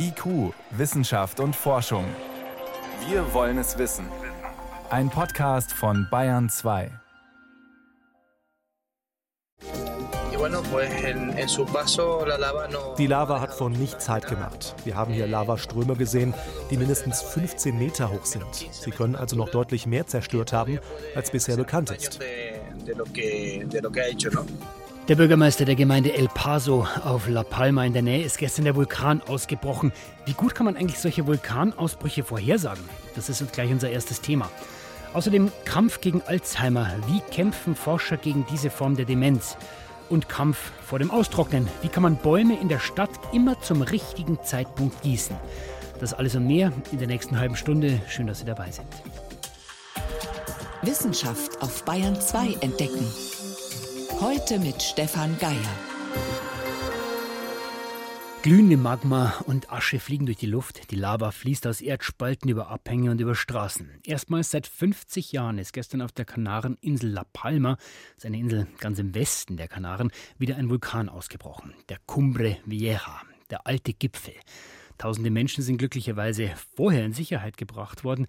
IQ, Wissenschaft und Forschung. Wir wollen es wissen. Ein Podcast von Bayern 2. Die Lava hat von nichts Halt gemacht. Wir haben hier Lavaströme gesehen, die mindestens 15 Meter hoch sind. Sie können also noch deutlich mehr zerstört haben, als bisher bekannt ist. Der Bürgermeister der Gemeinde El Paso auf La Palma in der Nähe ist gestern der Vulkan ausgebrochen. Wie gut kann man eigentlich solche Vulkanausbrüche vorhersagen? Das ist uns gleich unser erstes Thema. Außerdem Kampf gegen Alzheimer. Wie kämpfen Forscher gegen diese Form der Demenz? Und Kampf vor dem Austrocknen. Wie kann man Bäume in der Stadt immer zum richtigen Zeitpunkt gießen? Das alles und mehr in der nächsten halben Stunde. Schön, dass Sie dabei sind. Wissenschaft auf Bayern 2 entdecken. Heute mit Stefan Geier. Glühende Magma und Asche fliegen durch die Luft. Die Lava fließt aus Erdspalten über Abhänge und über Straßen. Erstmals seit 50 Jahren ist gestern auf der Kanareninsel La Palma, seine Insel ganz im Westen der Kanaren, wieder ein Vulkan ausgebrochen. Der Cumbre Vieja, der alte Gipfel. Tausende Menschen sind glücklicherweise vorher in Sicherheit gebracht worden.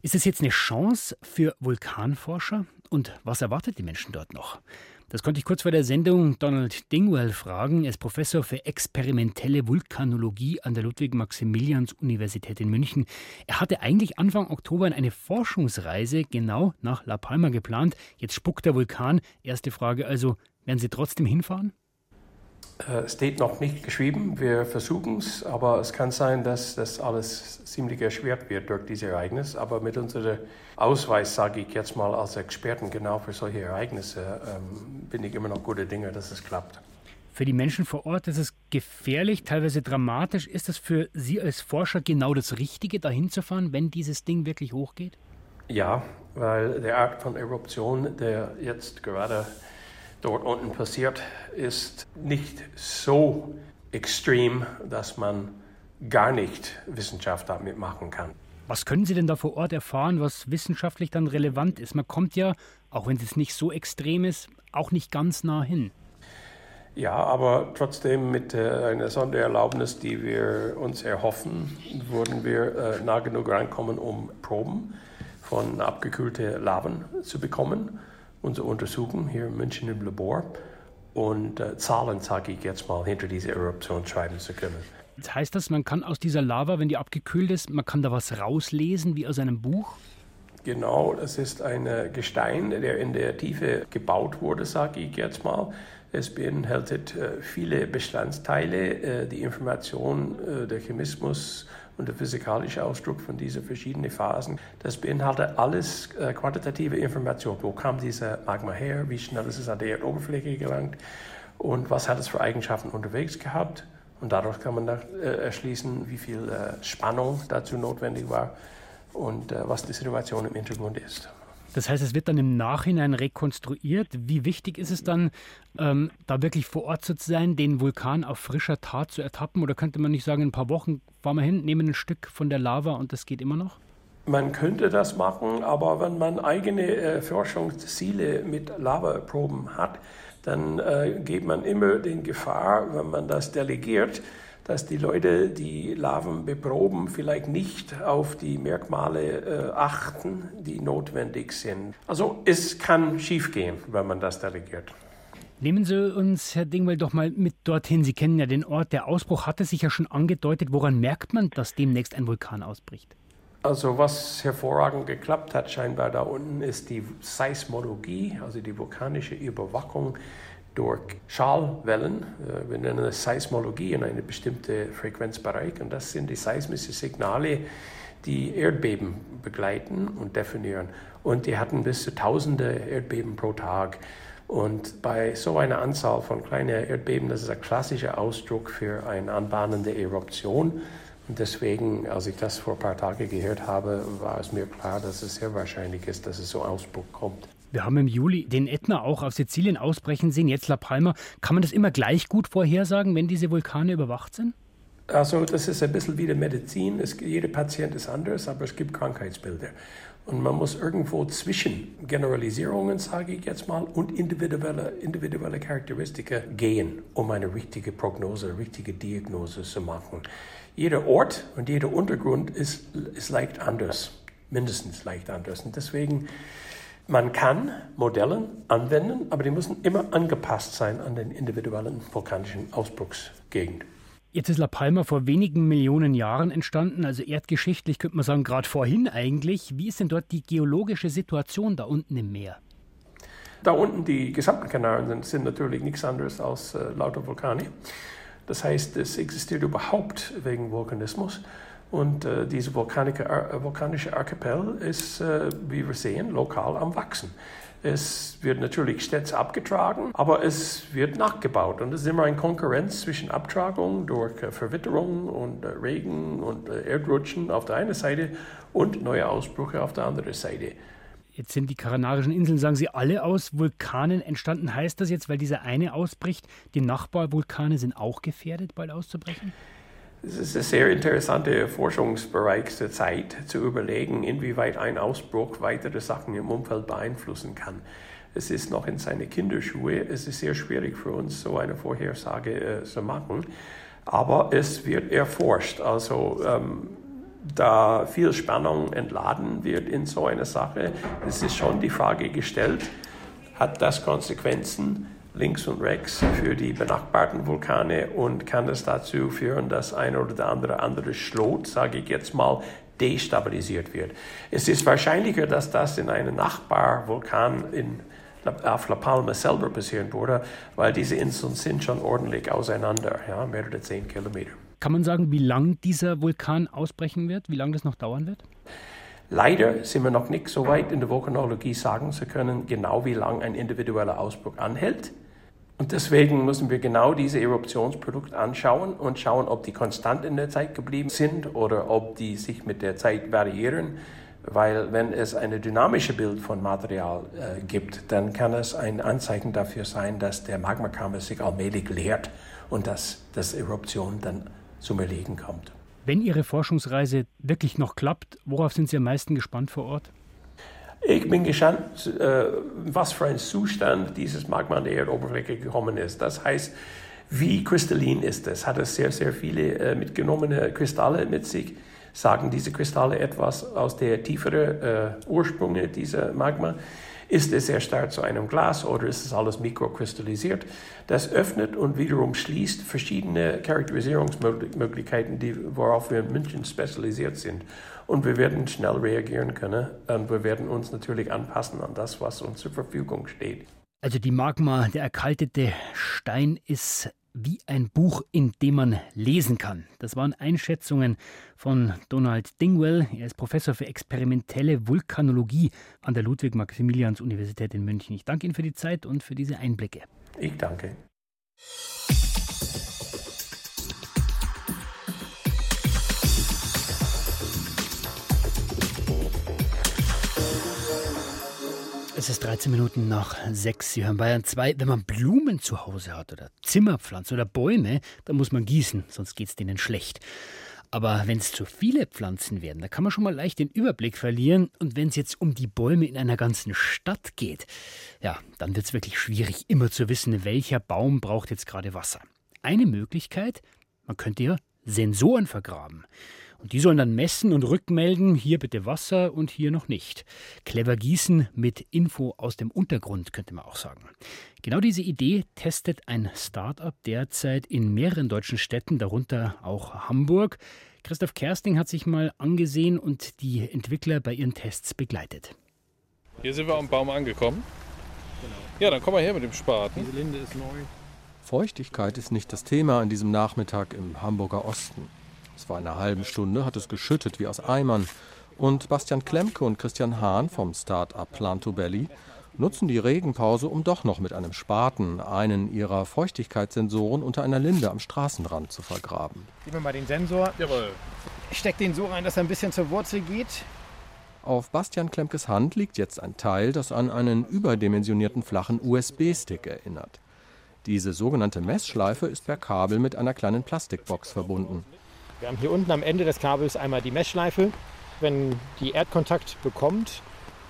Ist es jetzt eine Chance für Vulkanforscher? Und was erwartet die Menschen dort noch? Das konnte ich kurz vor der Sendung Donald Dingwell fragen. Er ist Professor für experimentelle Vulkanologie an der Ludwig-Maximilians-Universität in München. Er hatte eigentlich Anfang Oktober eine Forschungsreise genau nach La Palma geplant. Jetzt spuckt der Vulkan. Erste Frage also, werden Sie trotzdem hinfahren? Es äh, steht noch nicht geschrieben, wir versuchen es, aber es kann sein, dass das alles ziemlich erschwert wird durch dieses Ereignis. Aber mit unserem Ausweis, sage ich jetzt mal als Experten genau für solche Ereignisse, ähm, bin ich immer noch gute Dinge, dass es klappt. Für die Menschen vor Ort ist es gefährlich, teilweise dramatisch. Ist es für Sie als Forscher genau das Richtige, dahin zu fahren, wenn dieses Ding wirklich hochgeht? Ja, weil der Art von Eruption, der jetzt gerade dort unten passiert, ist nicht so extrem, dass man gar nicht Wissenschaft damit machen kann. Was können Sie denn da vor Ort erfahren, was wissenschaftlich dann relevant ist? Man kommt ja, auch wenn es nicht so extrem ist, auch nicht ganz nah hin. Ja, aber trotzdem mit äh, einer Sondererlaubnis, die wir uns erhoffen, würden wir äh, nah genug reinkommen, um Proben von abgekühlten Laven zu bekommen unsere Untersuchung hier in München im Labor und äh, Zahlen, sage ich jetzt mal, hinter diese Eruption schreiben zu können. Das heißt das, man kann aus dieser Lava, wenn die abgekühlt ist, man kann da was rauslesen, wie aus einem Buch? Genau, das ist ein Gestein, der in der Tiefe gebaut wurde, sage ich jetzt mal. Es beinhaltet äh, viele Bestandteile, äh, die Information, äh, der Chemismus und der physikalische Ausdruck von diesen verschiedenen Phasen. Das beinhaltet alles äh, quantitative Information. Wo kam dieser Magma her? Wie schnell ist es an die Erdoberfläche gelangt? Und was hat es für Eigenschaften unterwegs gehabt? Und dadurch kann man dann, äh, erschließen, wie viel äh, Spannung dazu notwendig war und äh, was die Situation im Hintergrund ist. Das heißt, es wird dann im Nachhinein rekonstruiert. Wie wichtig ist es dann, ähm, da wirklich vor Ort zu sein, den Vulkan auf frischer Tat zu ertappen? Oder könnte man nicht sagen, in ein paar Wochen fahren wir hin, nehmen ein Stück von der Lava und das geht immer noch? Man könnte das machen, aber wenn man eigene äh, Forschungsziele mit Lavaproben hat, dann äh, geht man immer den Gefahr, wenn man das delegiert, dass die Leute, die Larven beproben, vielleicht nicht auf die Merkmale äh, achten, die notwendig sind. Also es kann schiefgehen, wenn man das delegiert. Nehmen Sie uns, Herr Dingwell, doch mal mit dorthin. Sie kennen ja den Ort. Der Ausbruch hatte sich ja schon angedeutet. Woran merkt man, dass demnächst ein Vulkan ausbricht? Also was hervorragend geklappt hat scheinbar da unten ist die Seismologie, also die vulkanische Überwachung durch Schallwellen. Äh, wir nennen das Seismologie in einem bestimmten Frequenzbereich. Und das sind die seismischen Signale, die Erdbeben begleiten und definieren. Und die hatten bis zu tausende Erdbeben pro Tag. Und bei so einer Anzahl von kleinen Erdbeben, das ist ein klassischer Ausdruck für eine anbahnende Eruption. Und deswegen, als ich das vor ein paar Tagen gehört habe, war es mir klar, dass es sehr wahrscheinlich ist, dass es so Ausbruch kommt. Wir haben im Juli den Ätna auch auf Sizilien ausbrechen sehen, jetzt La Palma. Kann man das immer gleich gut vorhersagen, wenn diese Vulkane überwacht sind? Also das ist ein bisschen wie die Medizin. Es, jeder Patient ist anders, aber es gibt Krankheitsbilder. Und man muss irgendwo zwischen Generalisierungen, sage ich jetzt mal, und individuelle, individuelle Charakteristika gehen, um eine richtige Prognose, eine richtige Diagnose zu machen. Jeder Ort und jeder Untergrund ist, ist leicht anders, mindestens leicht anders. Und deswegen, man kann Modelle anwenden, aber die müssen immer angepasst sein an den individuellen vulkanischen Ausbruchsgegend. Jetzt ist La Palma vor wenigen Millionen Jahren entstanden, also erdgeschichtlich könnte man sagen, gerade vorhin eigentlich. Wie ist denn dort die geologische Situation da unten im Meer? Da unten die gesamten Kanaren sind, sind natürlich nichts anderes als äh, lauter Vulkane. Das heißt, es existiert überhaupt wegen Vulkanismus. Und äh, dieser vulkanische Archipel ist, äh, wie wir sehen, lokal am Wachsen. Es wird natürlich stets abgetragen, aber es wird nachgebaut. Und es ist immer eine Konkurrenz zwischen Abtragung durch äh, Verwitterung und äh, Regen und äh, Erdrutschen auf der einen Seite und neue Ausbrüche auf der anderen Seite. Jetzt sind die Kanarischen Inseln, sagen Sie, alle aus Vulkanen entstanden. Heißt das jetzt, weil dieser eine ausbricht, die Nachbarvulkane sind auch gefährdet, bald auszubrechen? Es ist ein sehr interessanter Forschungsbereich zur Zeit, zu überlegen, inwieweit ein Ausbruch weitere Sachen im Umfeld beeinflussen kann. Es ist noch in seine Kinderschuhe. Es ist sehr schwierig für uns, so eine Vorhersage äh, zu machen. Aber es wird erforscht. Also, ähm, da viel Spannung entladen wird in so einer Sache, es ist schon die Frage gestellt, hat das Konsequenzen? Links und rechts für die benachbarten Vulkane und kann das dazu führen, dass ein oder der andere andere Schlot, sage ich jetzt mal, destabilisiert wird. Es ist wahrscheinlicher, dass das in einem Nachbarvulkan in, auf La Palma selber passieren würde, weil diese Inseln sind schon ordentlich auseinander, ja, mehrere zehn Kilometer. Kann man sagen, wie lang dieser Vulkan ausbrechen wird, wie lange das noch dauern wird? Leider sind wir noch nicht so weit in der Vulkanologie sagen zu können, genau wie lange ein individueller Ausbruch anhält. Und deswegen müssen wir genau diese Eruptionsprodukte anschauen und schauen, ob die konstant in der Zeit geblieben sind oder ob die sich mit der Zeit variieren. Weil wenn es ein dynamisches Bild von Material äh, gibt, dann kann es ein Anzeichen dafür sein, dass der Magmakammer sich allmählich leert und dass das Eruption dann zum Erliegen kommt. Wenn Ihre Forschungsreise wirklich noch klappt, worauf sind Sie am meisten gespannt vor Ort? Ich bin gespannt, äh, was für ein Zustand dieses Magma an der Erdoberfläche gekommen ist. Das heißt, wie kristallin ist es? Hat es sehr, sehr viele äh, mitgenommene Kristalle mit sich? Sagen diese Kristalle etwas aus der tieferen äh, Ursprünge dieser Magma? Ist es sehr stark zu einem Glas oder ist es alles mikrokristallisiert? Das öffnet und wiederum schließt verschiedene Charakterisierungsmöglichkeiten, die, worauf wir in München spezialisiert sind. Und wir werden schnell reagieren können und wir werden uns natürlich anpassen an das, was uns zur Verfügung steht. Also die Magma, der erkaltete Stein ist wie ein Buch, in dem man lesen kann. Das waren Einschätzungen von Donald Dingwell. Er ist Professor für experimentelle Vulkanologie an der Ludwig-Maximilians-Universität in München. Ich danke Ihnen für die Zeit und für diese Einblicke. Ich danke. Es ist 13 Minuten nach 6. Sie hören Bayern 2. Wenn man Blumen zu Hause hat oder Zimmerpflanzen oder Bäume, dann muss man gießen, sonst geht es denen schlecht. Aber wenn es zu viele Pflanzen werden, da kann man schon mal leicht den Überblick verlieren. Und wenn es jetzt um die Bäume in einer ganzen Stadt geht, ja, dann wird es wirklich schwierig, immer zu wissen, welcher Baum braucht jetzt gerade Wasser. Eine Möglichkeit, man könnte ja Sensoren vergraben. Und die sollen dann messen und rückmelden, hier bitte Wasser und hier noch nicht. Clever gießen mit Info aus dem Untergrund, könnte man auch sagen. Genau diese Idee testet ein Start-up derzeit in mehreren deutschen Städten, darunter auch Hamburg. Christoph Kersting hat sich mal angesehen und die Entwickler bei ihren Tests begleitet. Hier sind wir am Baum angekommen. Ja, dann komm mal her mit dem Spaten. Diese Linde ist neu. Feuchtigkeit ist nicht das Thema an diesem Nachmittag im Hamburger Osten. Es war in einer halben Stunde, hat es geschüttet wie aus Eimern. Und Bastian Klemke und Christian Hahn vom Start-up Planto Belly nutzen die Regenpause, um doch noch mit einem Spaten einen ihrer Feuchtigkeitssensoren unter einer Linde am Straßenrand zu vergraben. Gib mir mal den Sensor. Jawohl. Ich steck den so rein, dass er ein bisschen zur Wurzel geht. Auf Bastian Klemkes Hand liegt jetzt ein Teil, das an einen überdimensionierten flachen USB-Stick erinnert. Diese sogenannte Messschleife ist per Kabel mit einer kleinen Plastikbox verbunden. Wir haben hier unten am Ende des Kabels einmal die Messschleife. Wenn die Erdkontakt bekommt,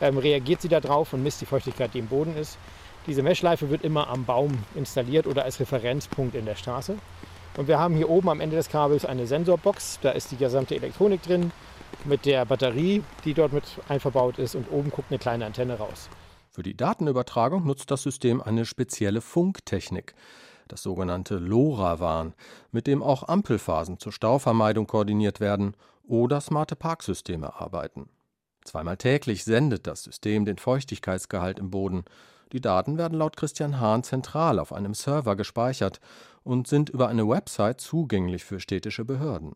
ähm, reagiert sie darauf und misst die Feuchtigkeit, die im Boden ist. Diese Messschleife wird immer am Baum installiert oder als Referenzpunkt in der Straße. Und wir haben hier oben am Ende des Kabels eine Sensorbox. Da ist die gesamte Elektronik drin mit der Batterie, die dort mit einverbaut ist. Und oben guckt eine kleine Antenne raus. Für die Datenübertragung nutzt das System eine spezielle Funktechnik, das sogenannte LoRaWAN, mit dem auch Ampelphasen zur Stauvermeidung koordiniert werden oder smarte Parksysteme arbeiten. Zweimal täglich sendet das System den Feuchtigkeitsgehalt im Boden. Die Daten werden laut Christian Hahn zentral auf einem Server gespeichert und sind über eine Website zugänglich für städtische Behörden.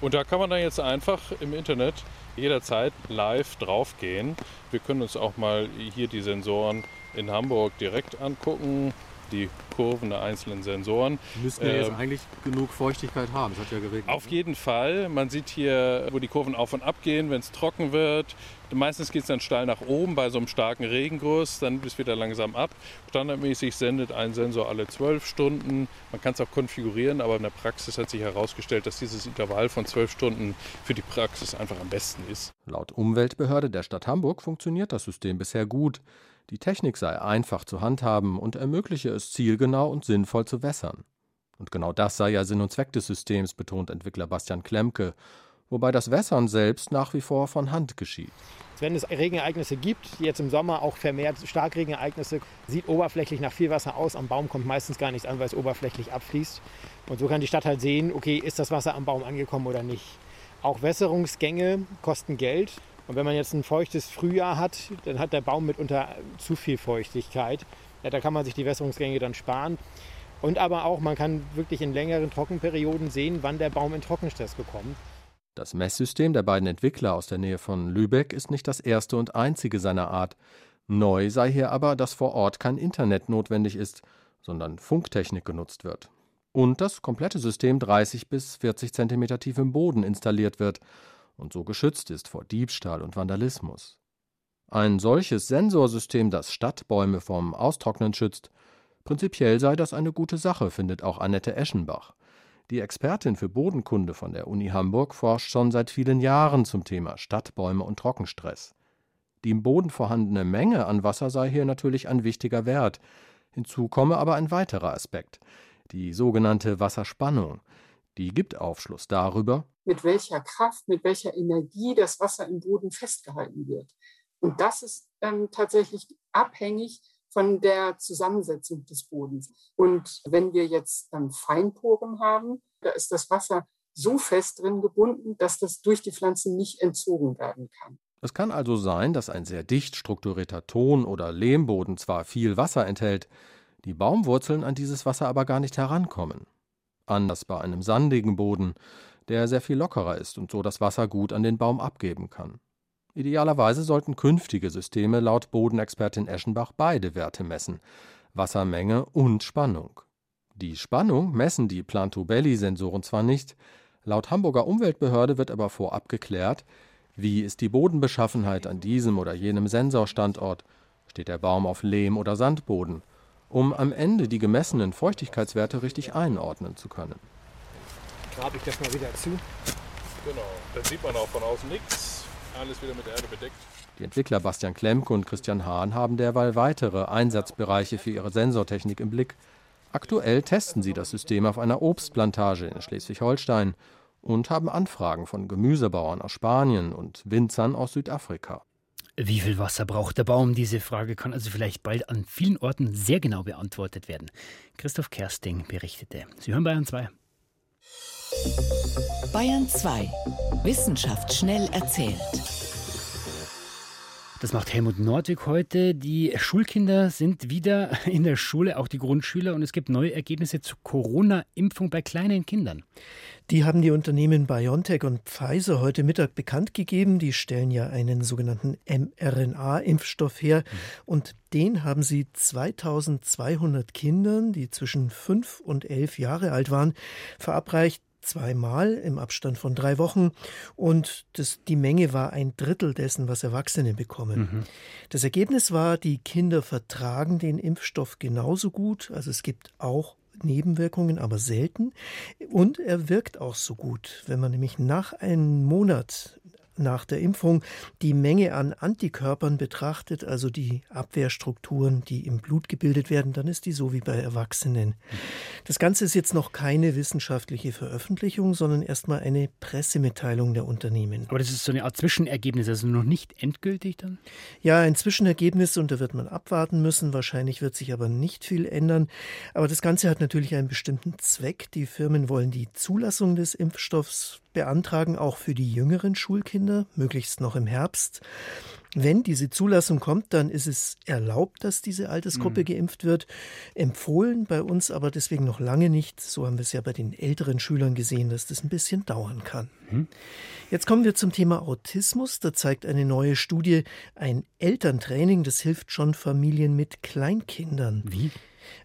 Und da kann man dann jetzt einfach im Internet jederzeit live draufgehen. Wir können uns auch mal hier die Sensoren in Hamburg direkt angucken die Kurven der einzelnen Sensoren. Müssten ja ähm, jetzt eigentlich genug Feuchtigkeit haben. Es hat ja geregnet. Auf ne? jeden Fall. Man sieht hier, wo die Kurven auf und ab gehen, wenn es trocken wird. Meistens geht es dann steil nach oben bei so einem starken Regenguss, dann bis wieder langsam ab. Standardmäßig sendet ein Sensor alle zwölf Stunden. Man kann es auch konfigurieren, aber in der Praxis hat sich herausgestellt, dass dieses Intervall von zwölf Stunden für die Praxis einfach am besten ist. Laut Umweltbehörde der Stadt Hamburg funktioniert das System bisher gut. Die Technik sei einfach zu handhaben und ermögliche es zielgenau und sinnvoll zu wässern. Und genau das sei ja Sinn und Zweck des Systems, betont Entwickler Bastian Klemke, wobei das Wässern selbst nach wie vor von Hand geschieht. Wenn es Regenereignisse gibt, jetzt im Sommer auch vermehrt Starkregenereignisse, sieht oberflächlich nach viel Wasser aus. Am Baum kommt meistens gar nichts an, weil es oberflächlich abfließt. Und so kann die Stadt halt sehen, okay, ist das Wasser am Baum angekommen oder nicht. Auch Wässerungsgänge kosten Geld. Und wenn man jetzt ein feuchtes Frühjahr hat, dann hat der Baum mitunter zu viel Feuchtigkeit. Ja, da kann man sich die Wässerungsgänge dann sparen. Und aber auch, man kann wirklich in längeren Trockenperioden sehen, wann der Baum in Trockenstress bekommt. Das Messsystem der beiden Entwickler aus der Nähe von Lübeck ist nicht das erste und einzige seiner Art. Neu sei hier aber, dass vor Ort kein Internet notwendig ist, sondern Funktechnik genutzt wird. Und das komplette System 30 bis 40 cm tief im Boden installiert wird und so geschützt ist vor Diebstahl und Vandalismus. Ein solches Sensorsystem, das Stadtbäume vom Austrocknen schützt, prinzipiell sei das eine gute Sache, findet auch Annette Eschenbach. Die Expertin für Bodenkunde von der Uni Hamburg forscht schon seit vielen Jahren zum Thema Stadtbäume und Trockenstress. Die im Boden vorhandene Menge an Wasser sei hier natürlich ein wichtiger Wert. Hinzu komme aber ein weiterer Aspekt, die sogenannte Wasserspannung. Die gibt Aufschluss darüber, mit welcher Kraft, mit welcher Energie das Wasser im Boden festgehalten wird. Und das ist ähm, tatsächlich abhängig von der Zusammensetzung des Bodens. Und wenn wir jetzt ähm, Feinporen haben, da ist das Wasser so fest drin gebunden, dass das durch die Pflanzen nicht entzogen werden kann. Es kann also sein, dass ein sehr dicht strukturierter Ton- oder Lehmboden zwar viel Wasser enthält, die Baumwurzeln an dieses Wasser aber gar nicht herankommen. Anders bei einem sandigen Boden, der sehr viel lockerer ist und so das Wasser gut an den Baum abgeben kann. Idealerweise sollten künftige Systeme laut Bodenexpertin Eschenbach beide Werte messen, Wassermenge und Spannung. Die Spannung messen die Plantobelli-Sensoren zwar nicht, laut Hamburger Umweltbehörde wird aber vorab geklärt, wie ist die Bodenbeschaffenheit an diesem oder jenem Sensorstandort, steht der Baum auf Lehm- oder Sandboden, um am Ende die gemessenen Feuchtigkeitswerte richtig einordnen zu können grabe ich das mal wieder zu. Genau, dann sieht man auch von außen nichts. Alles wieder mit Erde bedeckt. Die Entwickler Bastian Klemke und Christian Hahn haben derweil weitere Einsatzbereiche für ihre Sensortechnik im Blick. Aktuell testen sie das System auf einer Obstplantage in Schleswig-Holstein und haben Anfragen von Gemüsebauern aus Spanien und Winzern aus Südafrika. Wie viel Wasser braucht der Baum? Diese Frage kann also vielleicht bald an vielen Orten sehr genau beantwortet werden. Christoph Kersting berichtete. Sie hören Bayern 2. Bayern 2. Wissenschaft schnell erzählt. Das macht Helmut Nordwig heute. Die Schulkinder sind wieder in der Schule, auch die Grundschüler, und es gibt neue Ergebnisse zur Corona-Impfung bei kleinen Kindern. Die haben die Unternehmen BioNTech und Pfizer heute Mittag bekannt gegeben. Die stellen ja einen sogenannten mRNA-Impfstoff her. Mhm. Und den haben sie 2200 Kindern, die zwischen fünf und elf Jahre alt waren, verabreicht zweimal im Abstand von drei Wochen und das, die Menge war ein Drittel dessen, was Erwachsene bekommen. Mhm. Das Ergebnis war, die Kinder vertragen den Impfstoff genauso gut, also es gibt auch Nebenwirkungen, aber selten. Und er wirkt auch so gut. Wenn man nämlich nach einem Monat nach der Impfung die Menge an Antikörpern betrachtet, also die Abwehrstrukturen, die im Blut gebildet werden, dann ist die so wie bei Erwachsenen. Das Ganze ist jetzt noch keine wissenschaftliche Veröffentlichung, sondern erstmal eine Pressemitteilung der Unternehmen. Aber das ist so eine Art Zwischenergebnis, also noch nicht endgültig dann? Ja, ein Zwischenergebnis und da wird man abwarten müssen. Wahrscheinlich wird sich aber nicht viel ändern. Aber das Ganze hat natürlich einen bestimmten Zweck. Die Firmen wollen die Zulassung des Impfstoffs beantragen, auch für die jüngeren Schulkinder, möglichst noch im Herbst. Wenn diese Zulassung kommt, dann ist es erlaubt, dass diese Altersgruppe mhm. geimpft wird. Empfohlen bei uns aber deswegen noch lange nicht. So haben wir es ja bei den älteren Schülern gesehen, dass das ein bisschen dauern kann. Mhm. Jetzt kommen wir zum Thema Autismus. Da zeigt eine neue Studie, ein Elterntraining, das hilft schon Familien mit Kleinkindern. Wie?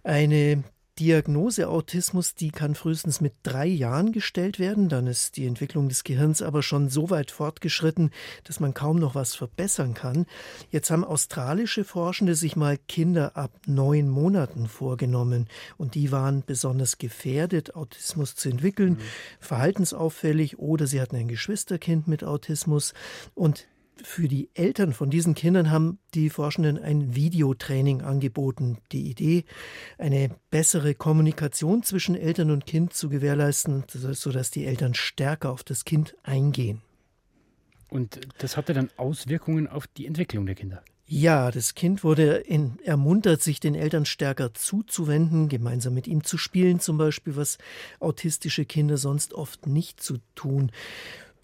Eine Diagnose Autismus, die kann frühestens mit drei Jahren gestellt werden. Dann ist die Entwicklung des Gehirns aber schon so weit fortgeschritten, dass man kaum noch was verbessern kann. Jetzt haben australische Forschende sich mal Kinder ab neun Monaten vorgenommen und die waren besonders gefährdet, Autismus zu entwickeln, mhm. verhaltensauffällig oder sie hatten ein Geschwisterkind mit Autismus und für die Eltern von diesen Kindern haben die Forschenden ein Videotraining angeboten. Die Idee, eine bessere Kommunikation zwischen Eltern und Kind zu gewährleisten, sodass die Eltern stärker auf das Kind eingehen. Und das hatte dann Auswirkungen auf die Entwicklung der Kinder. Ja, das Kind wurde in, ermuntert, sich den Eltern stärker zuzuwenden, gemeinsam mit ihm zu spielen, zum Beispiel, was autistische Kinder sonst oft nicht zu tun.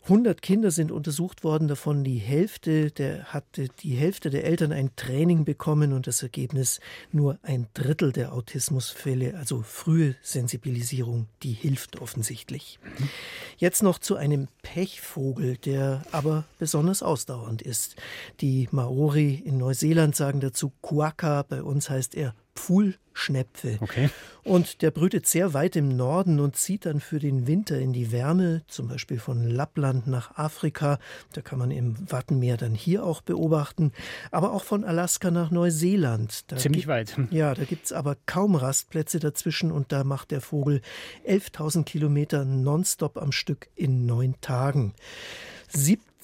100 Kinder sind untersucht worden, davon die Hälfte der hatte die Hälfte der Eltern ein Training bekommen und das Ergebnis nur ein Drittel der Autismusfälle, also frühe Sensibilisierung, die hilft offensichtlich. Jetzt noch zu einem Pechvogel, der aber besonders ausdauernd ist. Die Maori in Neuseeland sagen dazu Kuaka, bei uns heißt er Pfuhlschnepfe. Okay. Und der brütet sehr weit im Norden und zieht dann für den Winter in die Wärme, zum Beispiel von Lappland nach Afrika. Da kann man im Wattenmeer dann hier auch beobachten. Aber auch von Alaska nach Neuseeland. Da Ziemlich weit. Ja, da gibt es aber kaum Rastplätze dazwischen und da macht der Vogel 11.000 Kilometer nonstop am Stück in neun Tagen. 70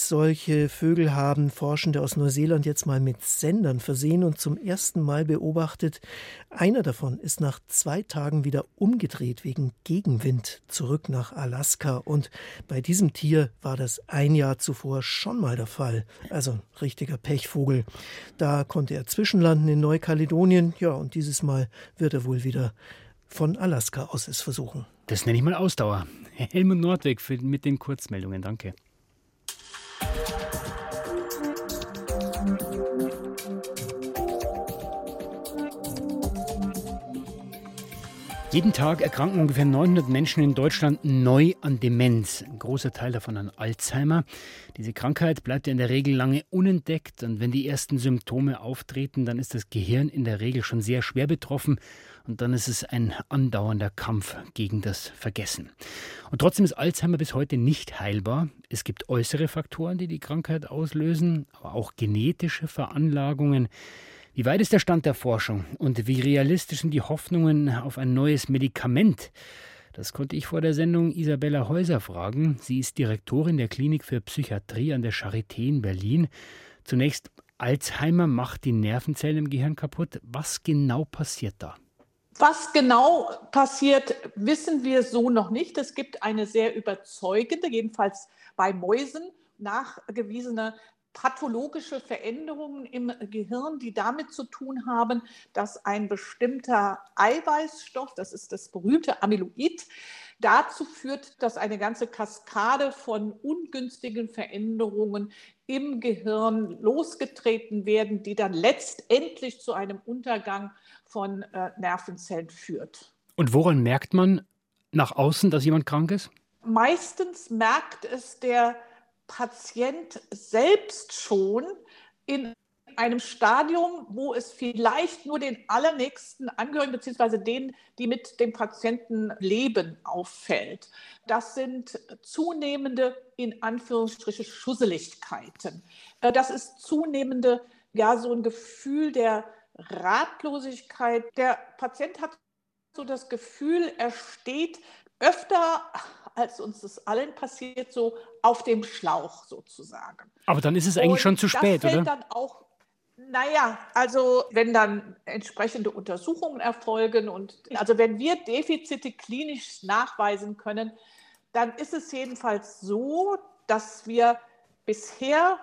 solche Vögel haben Forschende aus Neuseeland jetzt mal mit Sendern versehen und zum ersten Mal beobachtet. Einer davon ist nach zwei Tagen wieder umgedreht wegen Gegenwind zurück nach Alaska. Und bei diesem Tier war das ein Jahr zuvor schon mal der Fall. Also ein richtiger Pechvogel. Da konnte er zwischenlanden in Neukaledonien. Ja, und dieses Mal wird er wohl wieder von Alaska aus es versuchen. Das nenne ich mal Ausdauer. Helmut Nordweg mit den Kurzmeldungen. Danke. Jeden Tag erkranken ungefähr 900 Menschen in Deutschland neu an Demenz. Ein großer Teil davon an Alzheimer. Diese Krankheit bleibt in der Regel lange unentdeckt und wenn die ersten Symptome auftreten, dann ist das Gehirn in der Regel schon sehr schwer betroffen und dann ist es ein andauernder Kampf gegen das Vergessen. Und trotzdem ist Alzheimer bis heute nicht heilbar. Es gibt äußere Faktoren, die die Krankheit auslösen, aber auch genetische Veranlagungen. Wie weit ist der Stand der Forschung und wie realistisch sind die Hoffnungen auf ein neues Medikament? Das konnte ich vor der Sendung Isabella Häuser fragen. Sie ist Direktorin der Klinik für Psychiatrie an der Charité in Berlin. Zunächst, Alzheimer macht die Nervenzellen im Gehirn kaputt. Was genau passiert da? Was genau passiert, wissen wir so noch nicht. Es gibt eine sehr überzeugende, jedenfalls bei Mäusen, nachgewiesene pathologische Veränderungen im Gehirn, die damit zu tun haben, dass ein bestimmter Eiweißstoff, das ist das berühmte Amyloid, dazu führt, dass eine ganze Kaskade von ungünstigen Veränderungen im Gehirn losgetreten werden, die dann letztendlich zu einem Untergang von äh, Nervenzellen führt. Und woran merkt man nach außen, dass jemand krank ist? Meistens merkt es der Patient selbst schon in einem Stadium, wo es vielleicht nur den allernächsten Angehörigen bzw. denen, die mit dem Patienten leben, auffällt. Das sind zunehmende, in Anführungsstriche, Schusseligkeiten. Äh, das ist zunehmende, ja, so ein Gefühl der Ratlosigkeit. Der Patient hat so das Gefühl, er steht öfter, als uns das allen passiert, so auf dem Schlauch sozusagen. Aber dann ist es eigentlich Und schon zu spät, das fällt oder? Dann auch, naja, also wenn dann entsprechende Untersuchungen erfolgen und also wenn wir Defizite klinisch nachweisen können, dann ist es jedenfalls so, dass wir bisher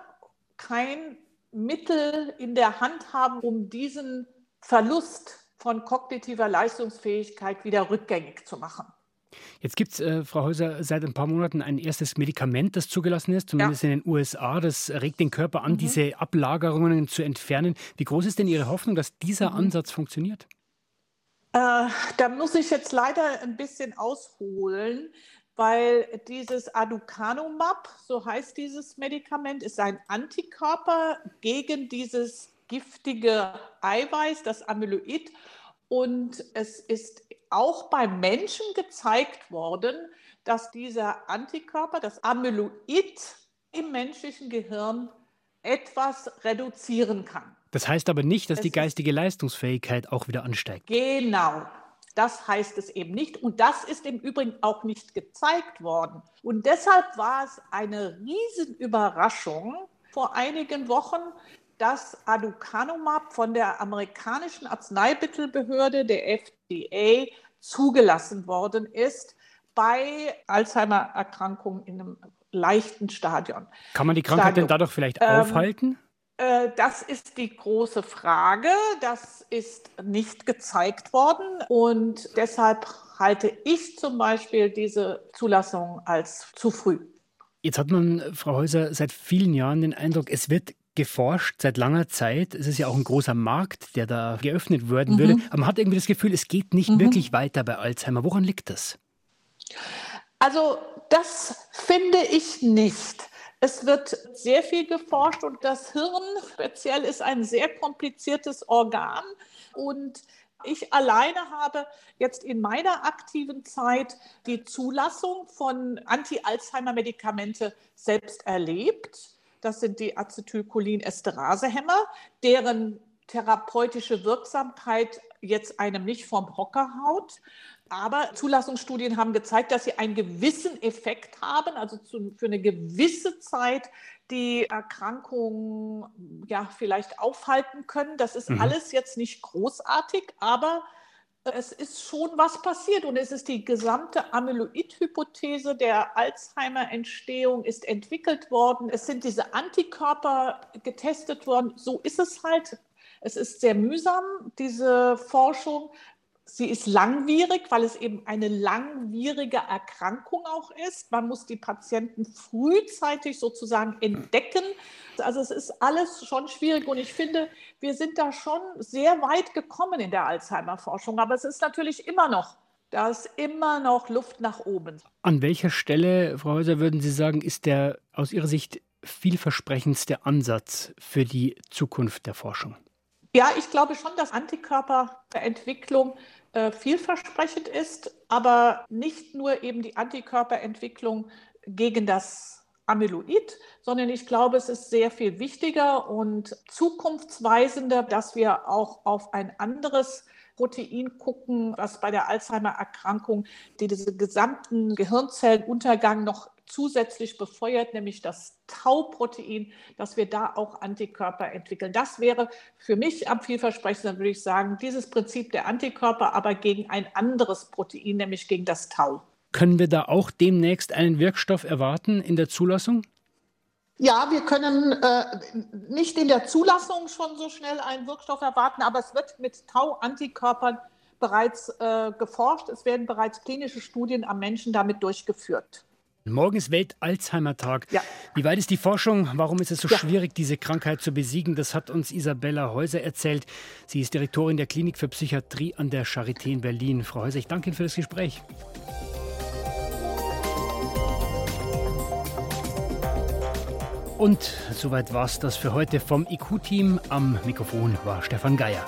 kein Mittel in der Hand haben, um diesen Verlust von kognitiver Leistungsfähigkeit wieder rückgängig zu machen. Jetzt gibt es, äh, Frau Häuser, seit ein paar Monaten ein erstes Medikament, das zugelassen ist, zumindest ja. in den USA. Das regt den Körper an, mhm. diese Ablagerungen zu entfernen. Wie groß ist denn Ihre Hoffnung, dass dieser mhm. Ansatz funktioniert? Äh, da muss ich jetzt leider ein bisschen ausholen, weil dieses Aducanumab, so heißt dieses Medikament, ist ein Antikörper gegen dieses giftige Eiweiß, das Amyloid. Und es ist auch bei Menschen gezeigt worden, dass dieser Antikörper, das Amyloid im menschlichen Gehirn etwas reduzieren kann. Das heißt aber nicht, dass es die geistige Leistungsfähigkeit auch wieder ansteigt. Genau. Das heißt es eben nicht. Und das ist im Übrigen auch nicht gezeigt worden. Und deshalb war es eine Riesenüberraschung vor einigen Wochen, dass Aducanumab von der amerikanischen Arzneimittelbehörde, der FDA, zugelassen worden ist bei Alzheimer-Erkrankungen in einem leichten Stadion. Kann man die Krankheit Stadium. denn dadurch vielleicht ähm, aufhalten? Äh, das ist die große Frage. Das ist nicht gezeigt worden und deshalb halte ich zum Beispiel diese Zulassung als zu früh. Jetzt hat man, Frau Häuser, seit vielen Jahren den Eindruck, es wird geforscht seit langer Zeit. Es ist ja auch ein großer Markt, der da geöffnet werden mhm. würde. Aber man hat irgendwie das Gefühl, es geht nicht mhm. wirklich weiter bei Alzheimer. Woran liegt das? Also das finde ich nicht. Es wird sehr viel geforscht und das Hirn speziell ist ein sehr kompliziertes Organ. Und ich alleine habe jetzt in meiner aktiven Zeit die Zulassung von Anti-Alzheimer-Medikamente selbst erlebt. Das sind die Acetylcholinesterasehämmer, deren therapeutische Wirksamkeit jetzt einem nicht vom Hocker haut. Aber Zulassungsstudien haben gezeigt, dass sie einen gewissen Effekt haben, also zu, für eine gewisse Zeit die Erkrankung ja vielleicht aufhalten können. Das ist mhm. alles jetzt nicht großartig, aber es ist schon was passiert und es ist die gesamte Amyloid-Hypothese der Alzheimer-Entstehung ist entwickelt worden. Es sind diese Antikörper getestet worden. So ist es halt. Es ist sehr mühsam, diese Forschung. Sie ist langwierig, weil es eben eine langwierige Erkrankung auch ist. Man muss die Patienten frühzeitig sozusagen entdecken. Also es ist alles schon schwierig und ich finde, wir sind da schon sehr weit gekommen in der Alzheimer-Forschung. Aber es ist natürlich immer noch, da ist immer noch Luft nach oben. An welcher Stelle, Frau Häuser, würden Sie sagen, ist der aus Ihrer Sicht vielversprechendste Ansatz für die Zukunft der Forschung? Ja, ich glaube schon, dass Antikörperentwicklung äh, vielversprechend ist, aber nicht nur eben die Antikörperentwicklung gegen das Amyloid, sondern ich glaube, es ist sehr viel wichtiger und zukunftsweisender, dass wir auch auf ein anderes Protein gucken, was bei der Alzheimer-Erkrankung diese gesamten Gehirnzellenuntergang noch zusätzlich befeuert, nämlich das Tau-Protein, dass wir da auch Antikörper entwickeln. Das wäre für mich am vielversprechendsten, würde ich sagen, dieses Prinzip der Antikörper, aber gegen ein anderes Protein, nämlich gegen das Tau. Können wir da auch demnächst einen Wirkstoff erwarten in der Zulassung? Ja, wir können äh, nicht in der Zulassung schon so schnell einen Wirkstoff erwarten, aber es wird mit Tau-Antikörpern bereits äh, geforscht. Es werden bereits klinische Studien am Menschen damit durchgeführt. Morgen ist Welt-Alzheimer-Tag. Ja. Wie weit ist die Forschung? Warum ist es so ja. schwierig, diese Krankheit zu besiegen? Das hat uns Isabella Häuser erzählt. Sie ist Direktorin der Klinik für Psychiatrie an der Charité in Berlin. Frau Häuser, ich danke Ihnen für das Gespräch. Und soweit war es das für heute vom IQ-Team. Am Mikrofon war Stefan Geier.